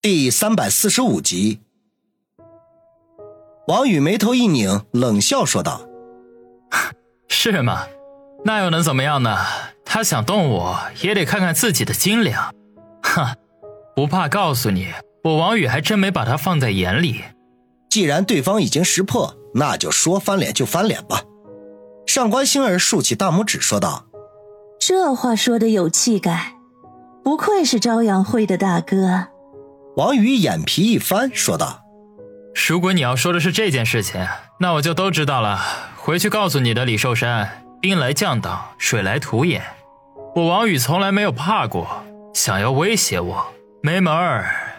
第三百四十五集，王宇眉头一拧，冷笑说道：“ 是吗？那又能怎么样呢？他想动我，也得看看自己的斤两。哼，不怕告诉你，我王宇还真没把他放在眼里。既然对方已经识破，那就说翻脸就翻脸吧。”上官星儿竖起大拇指说道：“这话说的有气概，不愧是朝阳会的大哥。”王宇眼皮一翻，说道：“如果你要说的是这件事情，那我就都知道了。回去告诉你的李寿山，兵来将挡，水来土掩。我王宇从来没有怕过，想要威胁我，没门儿。”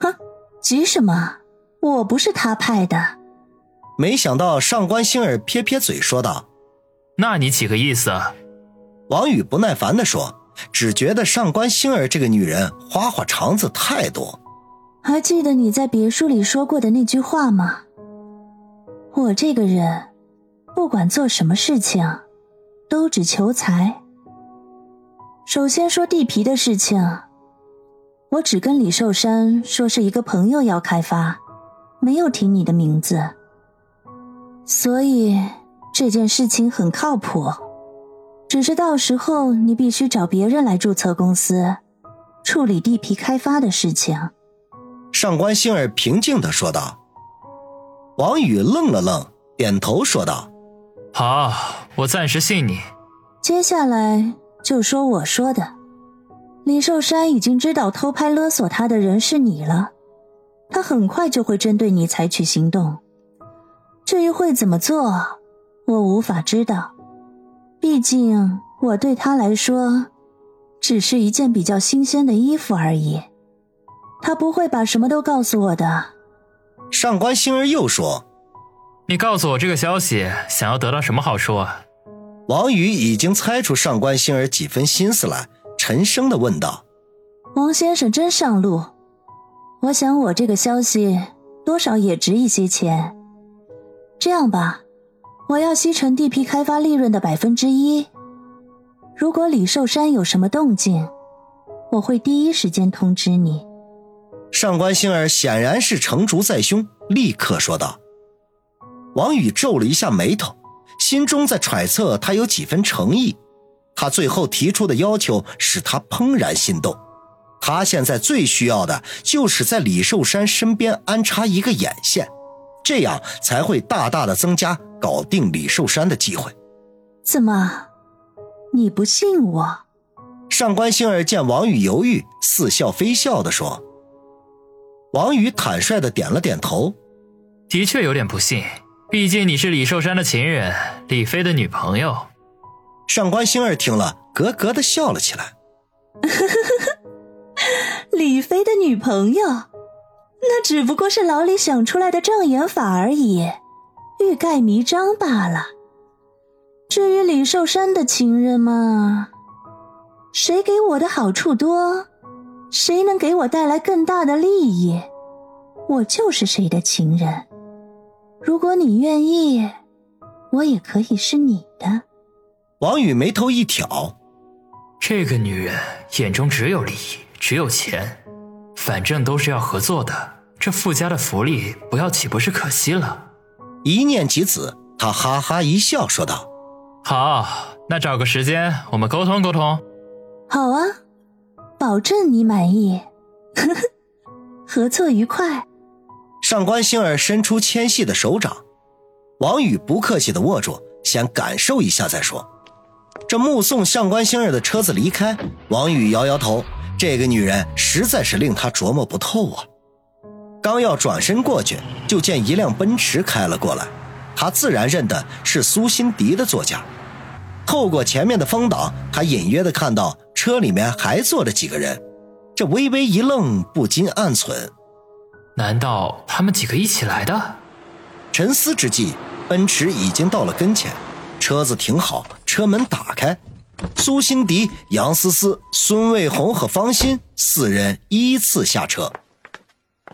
哼，急什么？我不是他派的。没想到上官星儿撇撇嘴，说道：“那你几个意思？”王宇不耐烦地说：“只觉得上官星儿这个女人花花肠子太多。”还记得你在别墅里说过的那句话吗？我这个人，不管做什么事情，都只求财。首先说地皮的事情，我只跟李寿山说是一个朋友要开发，没有提你的名字，所以这件事情很靠谱。只是到时候你必须找别人来注册公司，处理地皮开发的事情。上官星儿平静的说道。王宇愣了愣，点头说道：“好，我暂时信你。”接下来就说我说的，李寿山已经知道偷拍勒索他的人是你了，他很快就会针对你采取行动。至于会怎么做，我无法知道，毕竟我对他来说，只是一件比较新鲜的衣服而已。他不会把什么都告诉我的。上官星儿又说：“你告诉我这个消息，想要得到什么好处？”王宇已经猜出上官星儿几分心思来，沉声的问道：“王先生真上路，我想我这个消息多少也值一些钱。这样吧，我要西城地皮开发利润的百分之一。如果李寿山有什么动静，我会第一时间通知你。”上官星儿显然是成竹在胸，立刻说道：“王宇皱了一下眉头，心中在揣测他有几分诚意。他最后提出的要求使他怦然心动。他现在最需要的就是在李寿山身边安插一个眼线，这样才会大大的增加搞定李寿山的机会。”怎么，你不信我？上官星儿见王宇犹豫，似笑非笑的说。王宇坦率的点了点头，的确有点不信，毕竟你是李寿山的情人，李飞的女朋友。上官星儿听了，咯咯的笑了起来。李飞的女朋友，那只不过是老李想出来的障眼法而已，欲盖弥彰罢了。至于李寿山的情人嘛，谁给我的好处多？谁能给我带来更大的利益，我就是谁的情人。如果你愿意，我也可以是你的。王宇眉头一挑，这个女人眼中只有利益，只有钱，反正都是要合作的，这附加的福利不要岂不是可惜了？一念及此，他哈哈一笑，说道：“好，那找个时间我们沟通沟通。”好啊。保证你满意，呵 呵合作愉快。上官星儿伸出纤细的手掌，王宇不客气的握住，先感受一下再说。这目送上官星儿的车子离开，王宇摇摇头，这个女人实在是令他琢磨不透啊。刚要转身过去，就见一辆奔驰开了过来，他自然认得是苏辛迪的座驾。透过前面的风挡，他隐约的看到。车里面还坐着几个人，这微微一愣，不禁暗忖：难道他们几个一起来的？沉思之际，奔驰已经到了跟前，车子停好，车门打开，苏辛迪、杨思思、孙卫红和方心四人依次下车。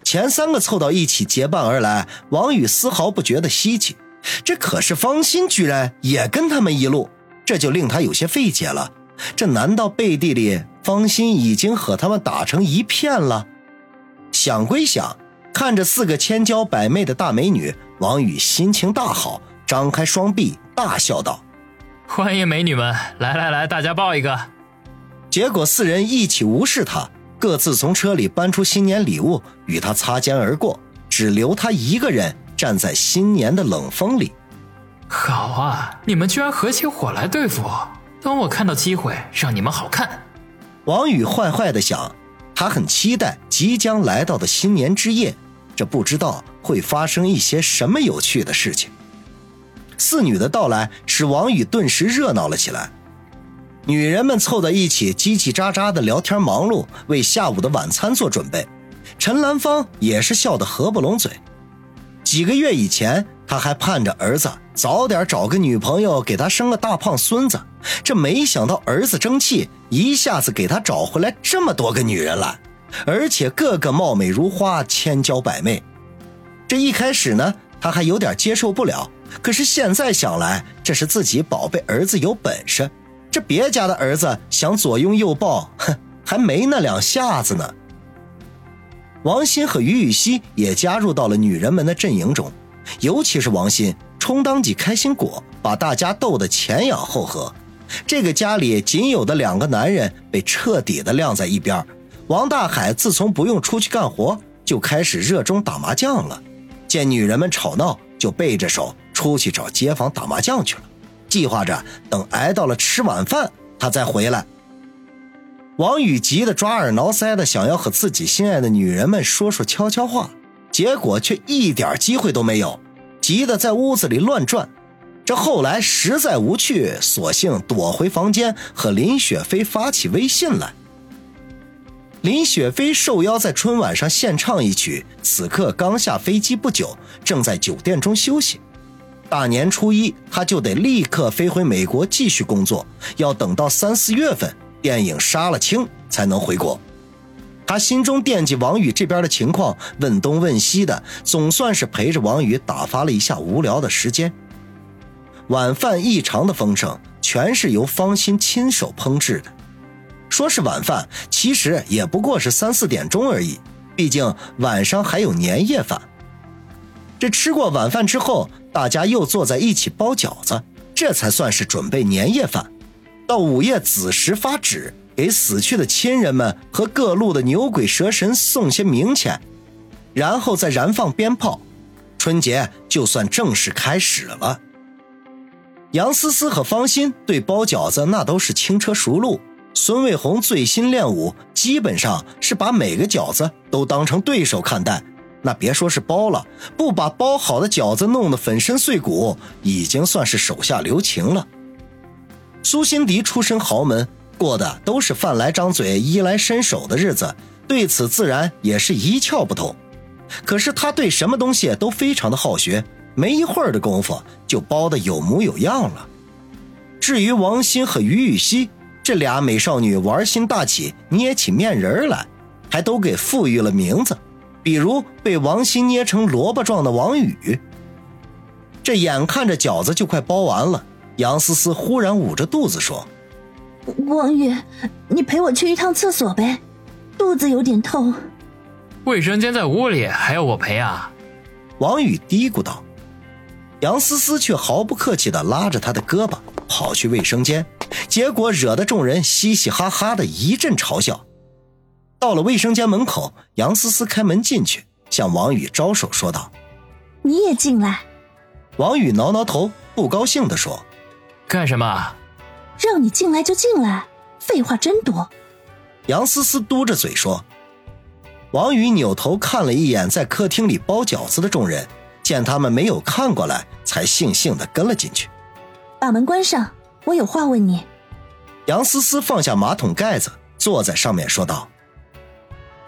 前三个凑到一起结伴而来，王宇丝毫不觉得稀奇，这可是方心居然也跟他们一路，这就令他有些费解了。这难道背地里方心已经和他们打成一片了？想归想，看着四个千娇百媚的大美女，王宇心情大好，张开双臂大笑道：“欢迎美女们，来来来，大家抱一个。”结果四人一起无视他，各自从车里搬出新年礼物与他擦肩而过，只留他一个人站在新年的冷风里。好啊，你们居然合起伙来对付我！等我看到机会，让你们好看。王宇坏坏的想，他很期待即将来到的新年之夜，这不知道会发生一些什么有趣的事情。四女的到来使王宇顿时热闹了起来，女人们凑在一起叽叽喳喳的聊天，忙碌为下午的晚餐做准备。陈兰芳也是笑得合不拢嘴。几个月以前，他还盼着儿子早点找个女朋友，给他生个大胖孙子。这没想到儿子争气，一下子给他找回来这么多个女人来，而且个个貌美如花，千娇百媚。这一开始呢，他还有点接受不了。可是现在想来，这是自己宝贝儿子有本事，这别家的儿子想左拥右抱，哼，还没那两下子呢。王鑫和于雨溪也加入到了女人们的阵营中，尤其是王鑫充当起开心果，把大家逗得前仰后合。这个家里仅有的两个男人被彻底的晾在一边。王大海自从不用出去干活，就开始热衷打麻将了。见女人们吵闹，就背着手出去找街坊打麻将去了，计划着等挨到了吃晚饭，他再回来。王宇急得抓耳挠腮的，想要和自己心爱的女人们说说悄悄话，结果却一点机会都没有，急得在屋子里乱转。这后来实在无趣，索性躲回房间和林雪飞发起微信来。林雪飞受邀在春晚上献唱一曲，此刻刚下飞机不久，正在酒店中休息。大年初一，他就得立刻飞回美国继续工作，要等到三四月份。电影杀了青才能回国，他心中惦记王宇这边的情况，问东问西的，总算是陪着王宇打发了一下无聊的时间。晚饭异常的丰盛，全是由方心亲手烹制的。说是晚饭，其实也不过是三四点钟而已，毕竟晚上还有年夜饭。这吃过晚饭之后，大家又坐在一起包饺子，这才算是准备年夜饭。到午夜子时发纸，给死去的亲人们和各路的牛鬼蛇神送些冥钱，然后再燃放鞭炮，春节就算正式开始了。杨思思和方心对包饺子那都是轻车熟路，孙卫红最新练武，基本上是把每个饺子都当成对手看待，那别说是包了，不把包好的饺子弄得粉身碎骨，已经算是手下留情了。苏辛迪出身豪门，过的都是饭来张嘴、衣来伸手的日子，对此自然也是一窍不通。可是他对什么东西都非常的好学，没一会儿的功夫就包的有模有样了。至于王鑫和于雨溪这俩美少女，玩心大起，捏起面人来，还都给赋予了名字，比如被王鑫捏成萝卜状的王宇。这眼看着饺子就快包完了。杨思思忽然捂着肚子说：“王宇，你陪我去一趟厕所呗，肚子有点痛。”卫生间在屋里，还要我陪啊？王宇嘀咕道。杨思思却毫不客气地拉着他的胳膊跑去卫生间，结果惹得众人嘻嘻哈哈的一阵嘲笑。到了卫生间门口，杨思思开门进去，向王宇招手说道：“你也进来。”王宇挠挠头，不高兴地说。干什么？让你进来就进来，废话真多。杨思思嘟着嘴说。王宇扭头看了一眼在客厅里包饺子的众人，见他们没有看过来，才悻悻的跟了进去。把门关上，我有话问你。杨思思放下马桶盖子，坐在上面说道。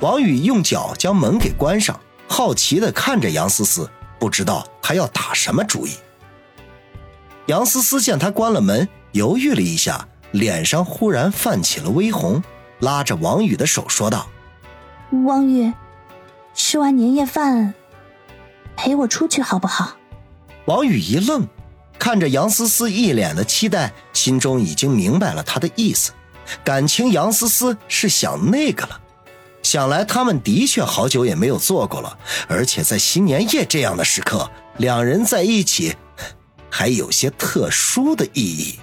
王宇用脚将门给关上，好奇的看着杨思思，不知道他要打什么主意。杨思思见他关了门，犹豫了一下，脸上忽然泛起了微红，拉着王宇的手说道：“王宇，吃完年夜饭，陪我出去好不好？”王宇一愣，看着杨思思一脸的期待，心中已经明白了他的意思，感情杨思思是想那个了。想。来他们的确好久也没有做过了，而且在新年夜这样的时刻，两人在一起，还有些特殊的意义。